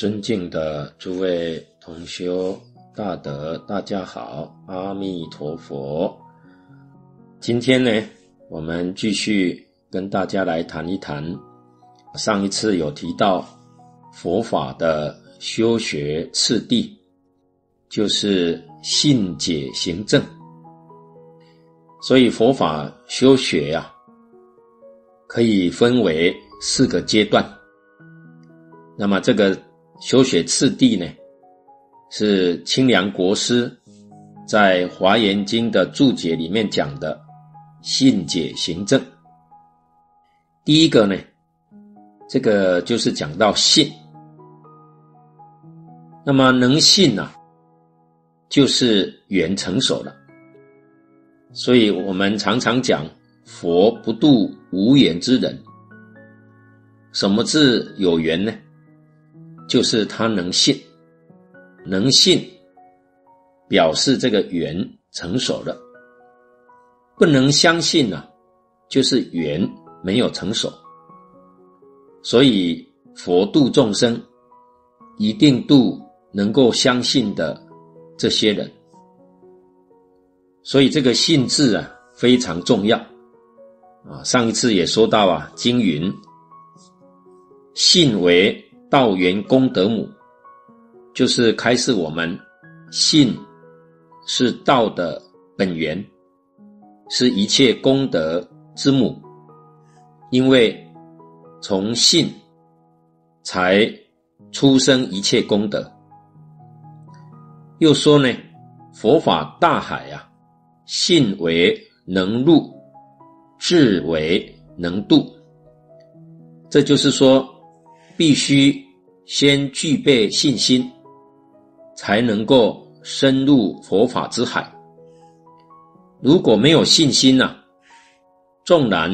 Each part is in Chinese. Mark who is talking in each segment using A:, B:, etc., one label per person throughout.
A: 尊敬的诸位同修大德，大家好，阿弥陀佛。今天呢，我们继续跟大家来谈一谈。上一次有提到佛法的修学次第，就是信解行证。所以佛法修学呀、可以分为四个阶段。那么这个。修学次第呢，是清凉国师在《华严经》的注解里面讲的信解行证。第一个呢，这个就是讲到信。那么能信啊，就是缘成熟了。所以我们常常讲佛不度无缘之人。什么是有缘呢？就是他能信，能信，表示这个缘成熟了。不能相信呢、啊，就是缘没有成熟。所以佛度众生，一定度能够相信的这些人。所以这个信字啊非常重要啊。上一次也说到啊，经云，信为。道源功德母，就是开示我们，信是道的本源，是一切功德之母。因为从信才出生一切功德。又说呢，佛法大海呀、啊，信为能入，智为能度。这就是说。必须先具备信心，才能够深入佛法之海。如果没有信心呐、纵然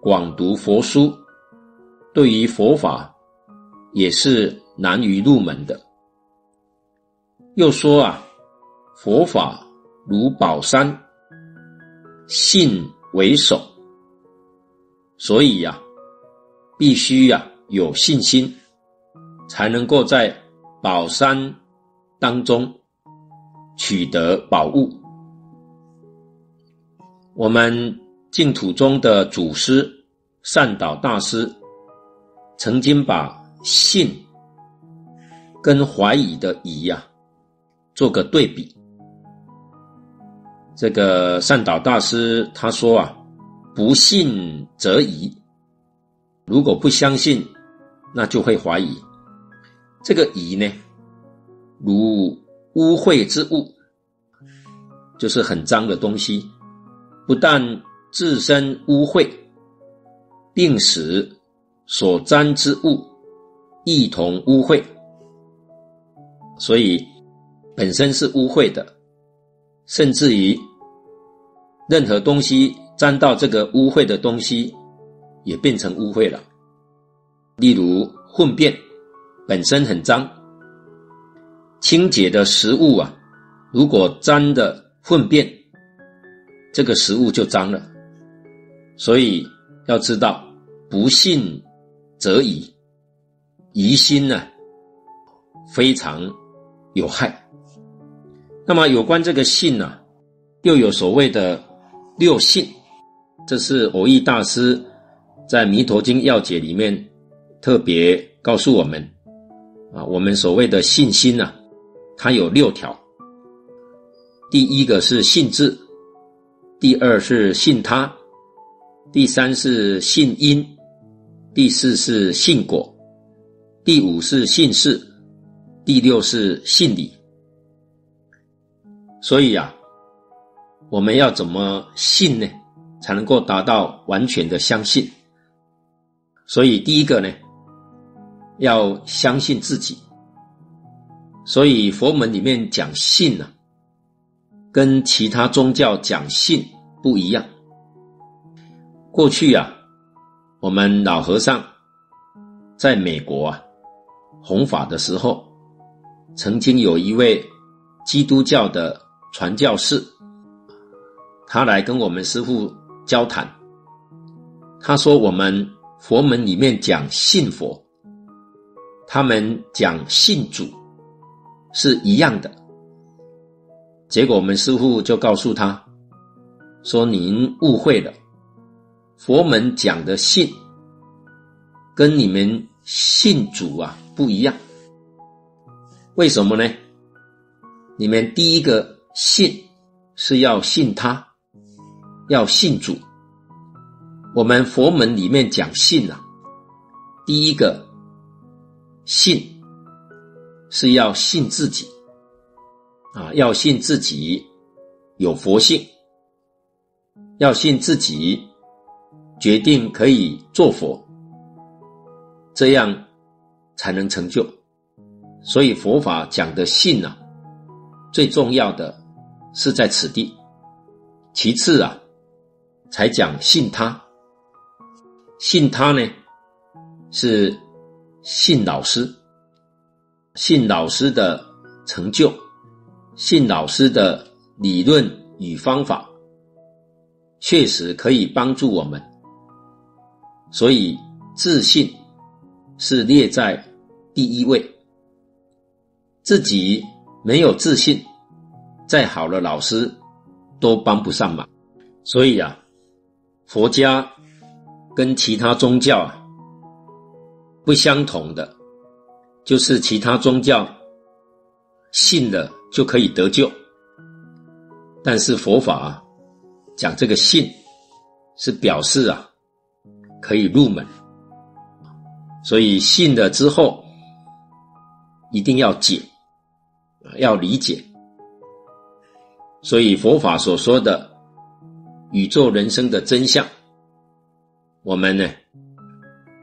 A: 广读佛书，对于佛法也是难于入门的。又说啊，佛法如宝山，信为首，所以呀、必须呀、有信心，才能够在宝山当中取得宝物。我们净土中的祖师善导大师曾经把信跟怀疑的疑呀做个对比。这个善导大师他说啊，不信则疑，如果不相信。那就会怀疑，这个疑呢，如污秽之物，就是很脏的东西，不但自身污秽，并使所沾之物一同污秽，所以本身是污秽的，甚至于任何东西沾到这个污秽的东西，也变成污秽了。例如粪便本身很脏，清洁的食物啊，如果沾的粪便，这个食物就脏了。所以要知道，不信则疑，疑心呢非常有害。那么有关这个信呢，又有所谓的六信，这是蕅益大师在《弥陀经要解》里面。特别告诉我们，啊，我们所谓的信心呢、啊，它有六条。第一个是信自，第二是信他，第三是信因，第四是信果，第五是信事，第六是信理。所以啊，我们要怎么信呢？才能够达到完全的相信？所以第一个呢，要相信自己，所以佛门里面讲信呢、啊，跟其他宗教讲信不一样。过去啊，我们老和尚在美国啊弘法的时候，曾经有一位基督教的传教士，他来跟我们师父交谈，他说我们佛门里面讲信佛。他们讲信主是一样的。结果我们师父就告诉他，说您误会了，佛门讲的信跟你们信主啊不一样。为什么呢？你们第一个信是要信他，要信主。我们佛门里面讲信啊，第一个信是要信自己。啊，要信自己有佛性，要信自己决定可以做佛，这样才能成就。所以佛法讲的信啊，最重要的是在此地，其次啊，才讲信他。信他呢，是信老师，信老师的成就。信老师的理论与方法，确实可以帮助我们，所以自信是列在第一位。自己没有自信，再好的老师都帮不上忙。所以啊，佛家跟其他宗教啊不相同的，就是其他宗教信了。就可以得救，但是佛法，讲这个信，是表示啊，可以入门，所以信了之后，一定要解，要理解，所以佛法所说的宇宙人生的真相，我们呢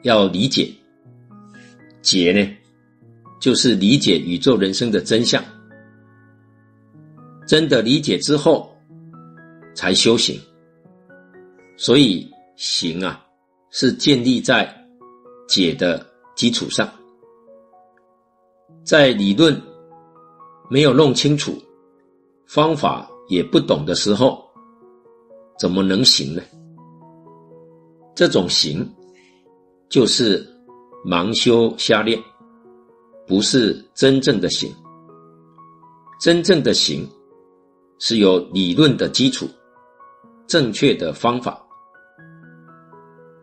A: 要理解，解呢就是理解宇宙人生的真相。真的理解之后，才修行。所以行啊，是建立在解的基础上。在理论没有弄清楚，方法也不懂的时候，怎么能行呢？这种行，就是盲修瞎练，不是真正的行。真正的行。是有理论的基础，正确的方法，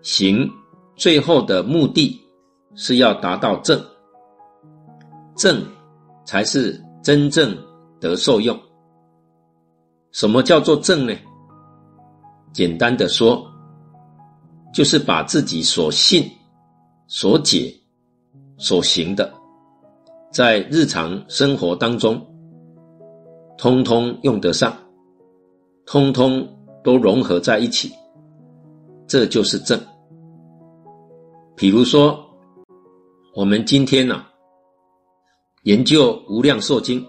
A: 行最后的目的是要达到正，正才是真正得受用。什么叫做正呢？简单的说，就是把自己所信、所解、所行的，在日常生活当中。通通用得上，通通都融合在一起，这就是正。比如说，我们今天呢、啊，研究《无量寿经》，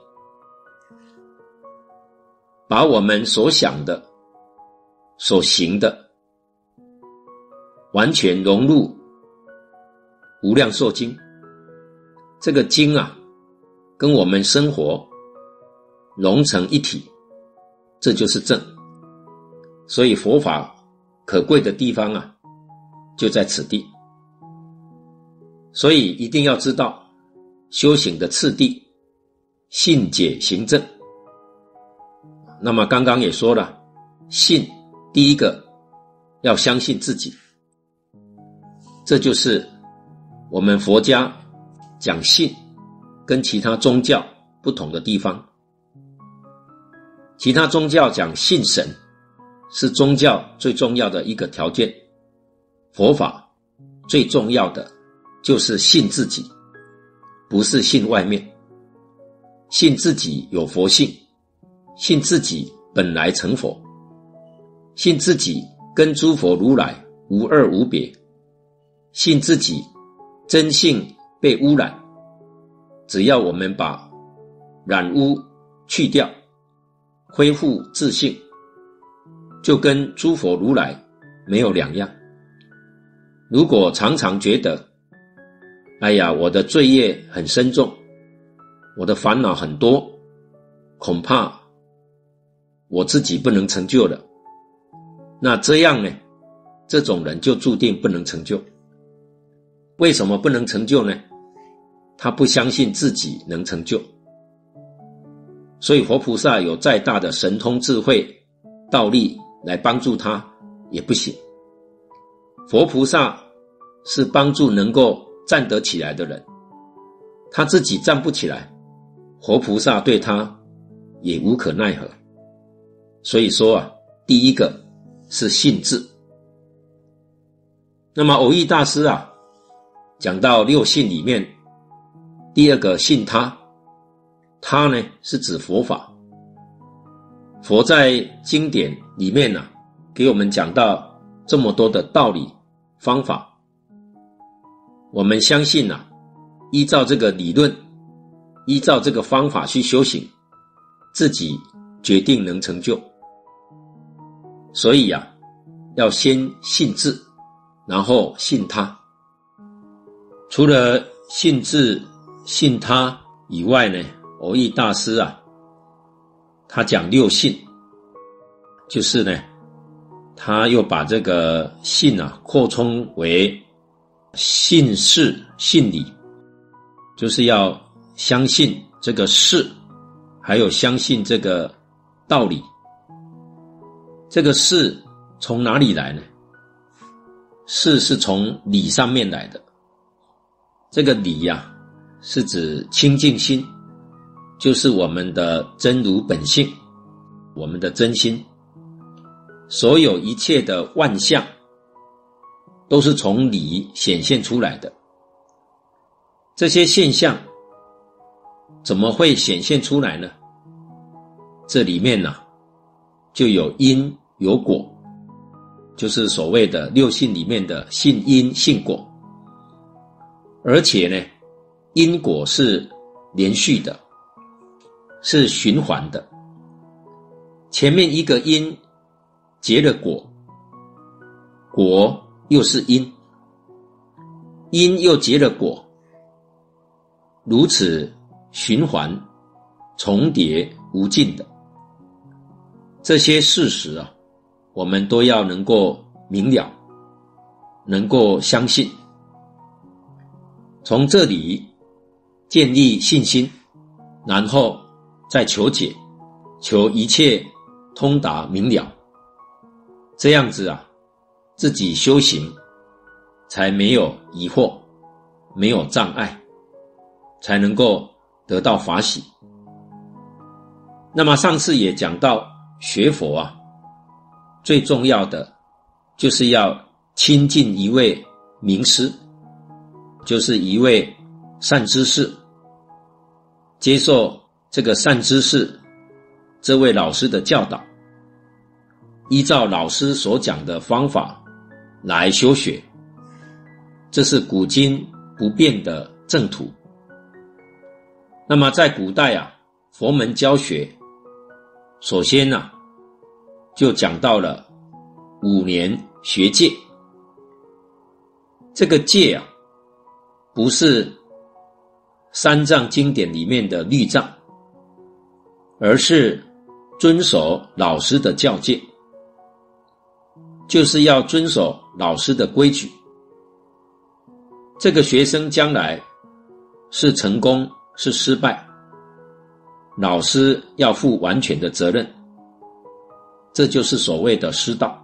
A: 把我们所想的、所行的，完全融入《无量寿经》。这个经啊，跟我们生活。融成一体，这就是正。所以佛法可贵的地方啊，就在此地。所以一定要知道修行的次第，信解行证。那么刚刚也说了，信第一个要相信自己，这就是我们佛家讲信跟其他宗教不同的地方。其他宗教讲信神，是宗教最重要的一个条件。佛法最重要的就是信自己，不是信外面。信自己有佛性，信自己本来成佛，信自己跟诸佛如来无二无别，信自己真性被污染，只要我们把染污去掉。恢复自性，就跟诸佛如来没有两样。如果常常觉得，哎呀，我的罪业很深重，我的烦恼很多，恐怕我自己不能成就了。那这样呢？这种人就注定不能成就。为什么不能成就呢？他不相信自己能成就，所以活菩萨有再大的神通智慧、道力来帮助他也不行。佛菩萨是帮助能够站得起来的人，他自己站不起来，活菩萨对他也无可奈何。所以说啊，第一个是信自。那么偶遇大师啊，讲到六信里面，第二个信他，他呢是指佛法。佛在经典里面呢、给我们讲到这么多的道理方法，我们相信呢、啊，依照这个理论，依照这个方法去修行，自己决定能成就。所以呀、啊，要先信自，然后信他。除了信自、信他以外呢，蕅益大师啊，他讲六信，就是呢，他又把这个信啊扩充为信事、信理，就是要相信这个事，还有相信这个道理。这个事从哪里来呢？事是从理上面来的。这个理呀、是指清净心，就是我们的真如本性，我们的真心。所有一切的万象，都是从理显现出来的。这些现象怎么会显现出来呢？这里面呢、就有因。有果，就是所谓的六性里面的性因性果，而且呢，因果是连续的，是循环的。前面一个因结了果，果又是因，因又结了果，如此循环重叠无尽的这些事实啊。我们都要能够明了，能够相信，从这里建立信心，然后再求解，求一切通达明了。这样子啊，自己修行才没有疑惑，没有障碍，才能够得到法喜。那么上次也讲到学佛啊。最重要的就是要亲近一位名师，就是一位善知识，接受这个善知识这位老师的教导，依照老师所讲的方法来修学，这是古今不变的正途。那么在古代啊，佛门教学，首先呢、就讲到了五年学戒，这个戒啊，不是三藏经典里面的律藏，而是遵守老师的教诫，就是要遵守老师的规矩。这个学生将来是成功是失败，老师要负完全的责任。这就是所谓的师道。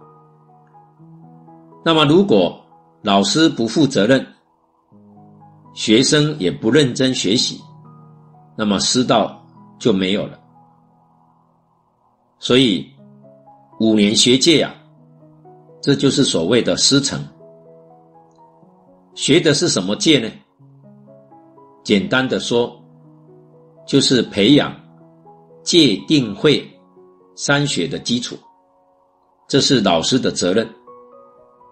A: 那么，如果老师不负责任，学生也不认真学习，那么师道就没有了。所以，五年学界啊，这就是所谓的师承。学的是什么界呢？简单的说，就是培养戒定慧。三学的基础，这是老师的责任。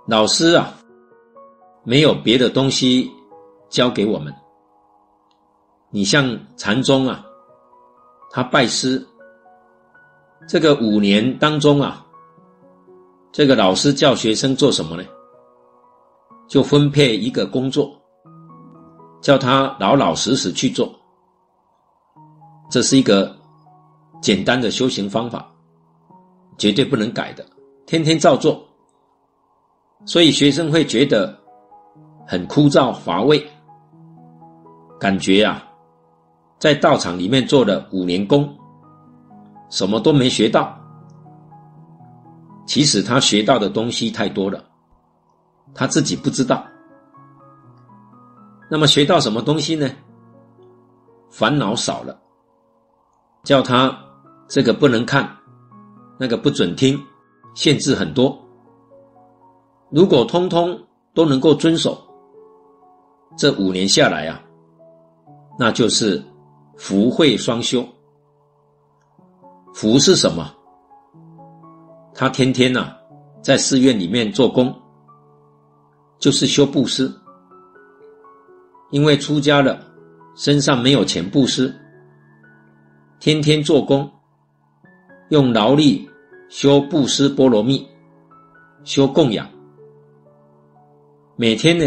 A: 老师啊，没有别的东西教给我们。你像禅宗啊，他拜师，这个五年当中啊，这个老师教学生做什么呢？就分配一个工作，叫他老老实实去做。这是一个。简单的修行方法，绝对不能改的，天天照做，所以学生会觉得很枯燥乏味。感觉啊，在道场里面做了五年功，什么都没学到。其实他学到的东西太多了，他自己不知道。那么学到什么东西呢？烦恼少了，叫他这个不能看，那个不准听，限制很多。如果通通都能够遵守，这五年下来啊，那就是福慧双修。福是什么？他天天呢、在寺院里面做工，就是修布施。因为出家了，身上没有钱布施，天天做工，用劳力修布施波罗蜜，修供养。每天呢，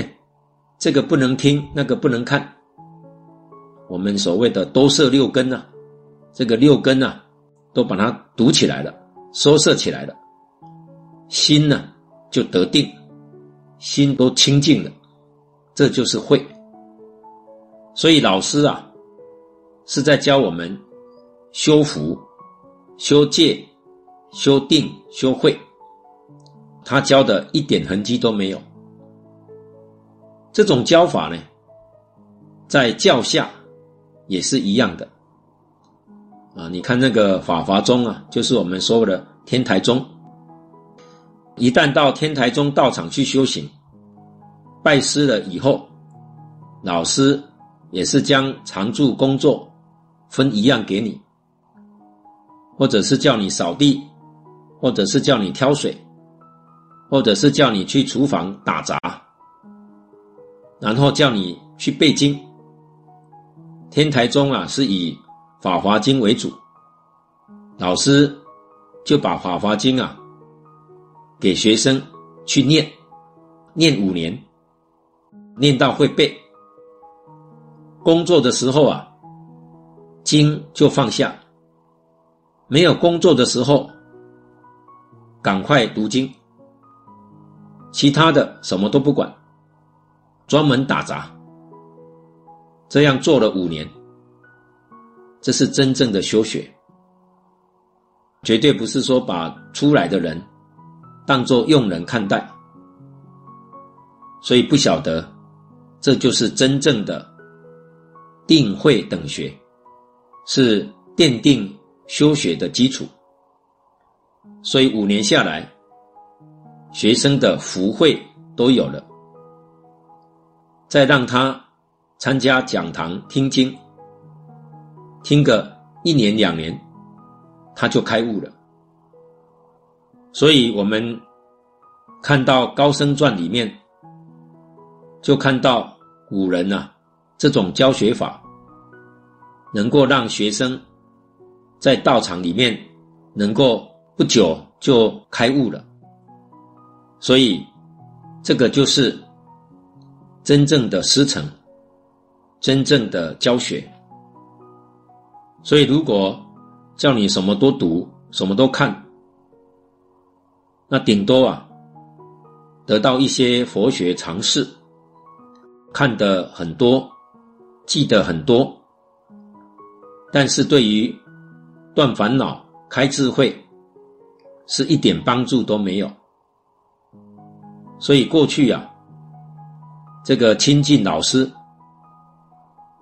A: 这个不能听，那个不能看。我们所谓的兜摄六根啊，这个六根啊，都把它堵起来了，收摄起来了，心呢就得定，心都清净了，这就是慧。所以老师啊，是在教我们修福、修戒、修定、修慧，他教的一点痕迹都没有。这种教法呢，在教下也是一样的啊！你看那个法华宗啊，就是我们说的天台宗。一旦到天台宗道场去修行，拜师了以后，老师也是将常住工作分一样给你，或者是叫你扫地，或者是叫你挑水，或者是叫你去厨房打杂。然后叫你去背经，天台宗啊是以《法华经》为主，老师就把《法华经》啊给学生去念，念五年，念到会背。工作的时候啊，经就放下；没有工作的时候，赶快读经，其他的什么都不管。专门打杂，这样做了五年，这是真正的修学，绝对不是说把出来的人当作佣人看待，所以不晓得，这就是真正的定慧等学，是奠定修学的基础。所以五年下来，学生的福慧都有了。再让他参加讲堂听经，听个一年两年，他就开悟了。所以我们看到《高僧传》里面，就看到古人呐、啊，这种教学法，能够让学生在道场里面能够不久就开悟了。所以这个就是。真正的师承，真正的教学。所以，如果叫你什么都读，什么都看，那顶多啊，得到一些佛学常识，看得很多，记得很多，但是对于断烦恼、开智慧，是一点帮助都没有。所以过去啊。这个亲近老师，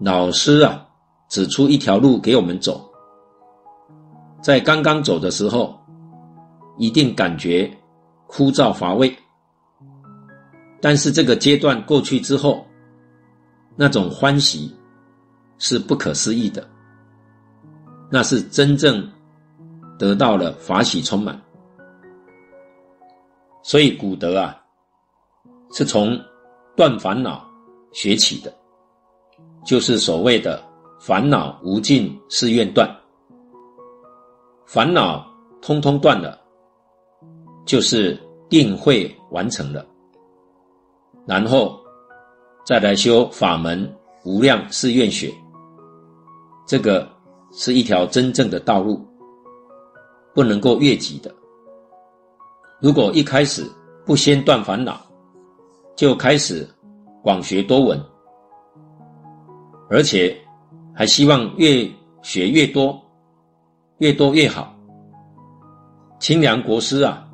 A: 老师啊，指出一条路给我们走。在刚刚走的时候，一定感觉枯燥乏味。但是这个阶段过去之后，那种欢喜是不可思议的。那是真正得到了法喜充满。所以古德啊，是从。断烦恼学起的，就是所谓的烦恼无尽誓愿断。烦恼通通断了，就是定慧完成了，然后再来修法门无量誓愿学。这个是一条真正的道路，不能够越级的。如果一开始不先断烦恼，就开始广学多闻，而且还希望越学越多，越多越好。清凉国师啊，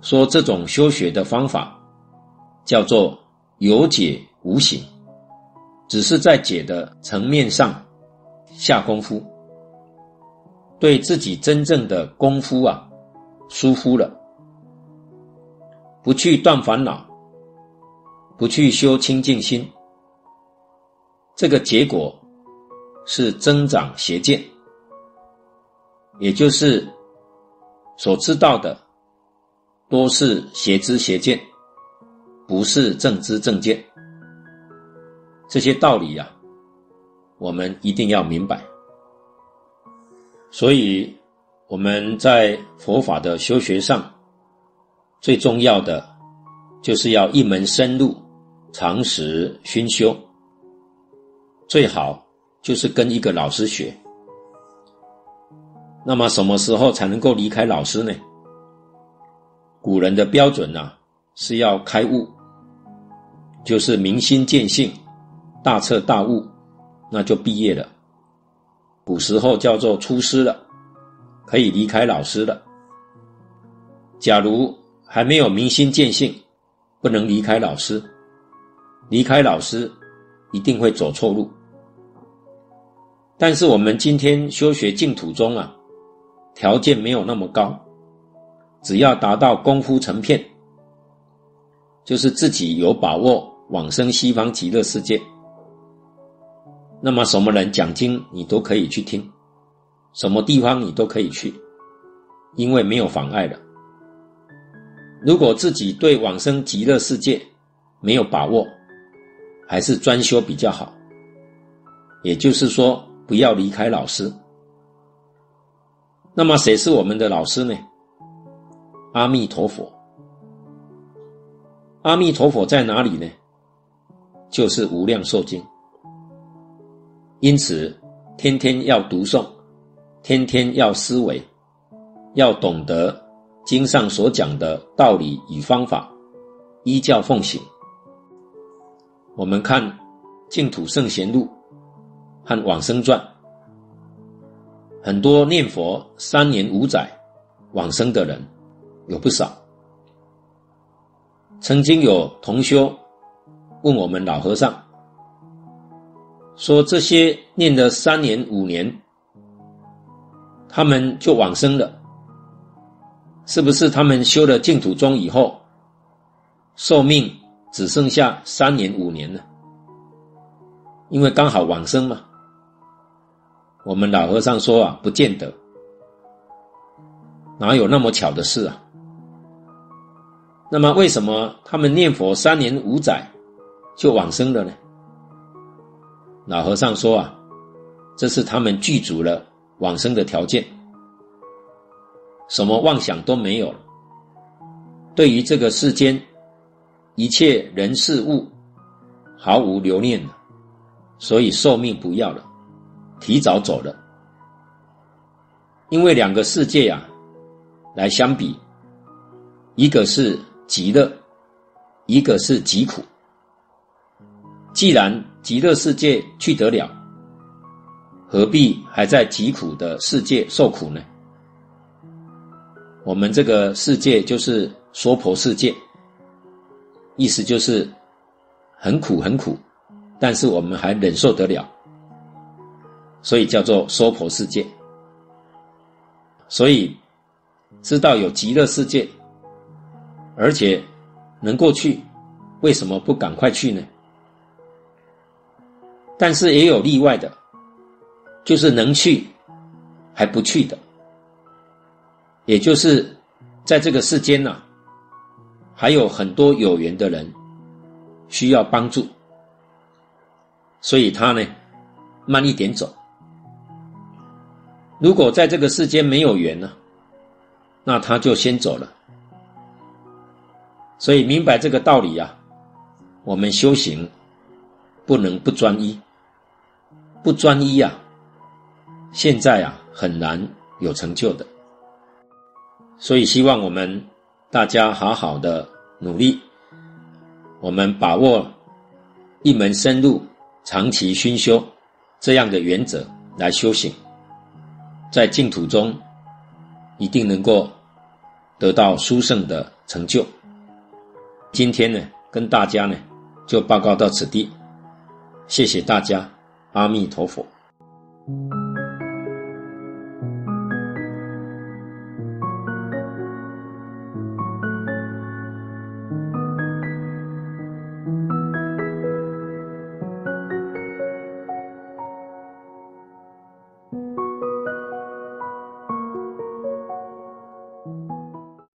A: 说这种修学的方法叫做有解无行，只是在解的层面上下功夫，对自己真正的功夫啊疏忽了，不去断烦恼，不去修清净心，这个结果是增长邪见，也就是所知道的多是邪知邪见，不是正知正见。这些道理呀、啊，我们一定要明白。所以我们在佛法的修学上，最重要的就是要一门深入，常时熏修。最好就是跟一个老师学。那么什么时候才能够离开老师呢？古人的标准呢、是要开悟，就是明心见性。大彻大悟，那就毕业了。古时候叫做出师了，可以离开老师了。假如还没有明心见性，不能离开老师。离开老师，一定会走错路。但是我们今天修学净土宗啊，条件没有那么高，只要达到功夫成片，就是自己有把握往生西方极乐世界。那么什么人讲经，你都可以去听，什么地方你都可以去，因为没有妨碍了。如果自己对往生极乐世界没有把握，还是专修比较好。也就是说，不要离开老师。那么谁是我们的老师呢？阿弥陀佛。阿弥陀佛在哪里呢？就是无量寿经。因此，天天要读诵，天天要思维，要懂得经上所讲的道理与方法，依教奉行。我们看《净土圣贤录》和《往生传》，很多念佛三年五载往生的人有不少。曾经有同修问我们老和尚。说这些念了三年五年，他们就往生了，是不是他们修了净土宗以后，寿命只剩下三年五年呢？因为刚好往生嘛。我们老和尚说啊，不见得，哪有那么巧的事啊？那么为什么他们念佛三年五载就往生了呢？老和尚说啊，这是他们具足了往生的条件，什么妄想都没有了，对于这个世间一切人事物毫无留念了，所以寿命不要了，提早走了。因为两个世界啊来相比，一个是极乐，一个是极苦。既然极乐世界去得了，何必还在极苦的世界受苦呢？我们这个世界就是娑婆世界，意思就是很苦很苦，但是我们还忍受得了，所以叫做娑婆世界。所以知道有极乐世界，而且能够去，为什么不赶快去呢？但是也有例外的，就是能去还不去的，也就是在这个世间呢、啊，还有很多有缘的人需要帮助，所以他呢慢一点走。如果在这个世间没有缘呢，那他就先走了。所以明白这个道理、啊，我们修行不能不专一。不专一啊，现在啊很难有成就的，所以希望我们大家好好的努力，我们把握一门深入、长期熏修，这样的原则来修行，在净土中一定能够得到殊胜的成就。今天呢，跟大家呢就报告到此地，谢谢大家，阿弥陀佛。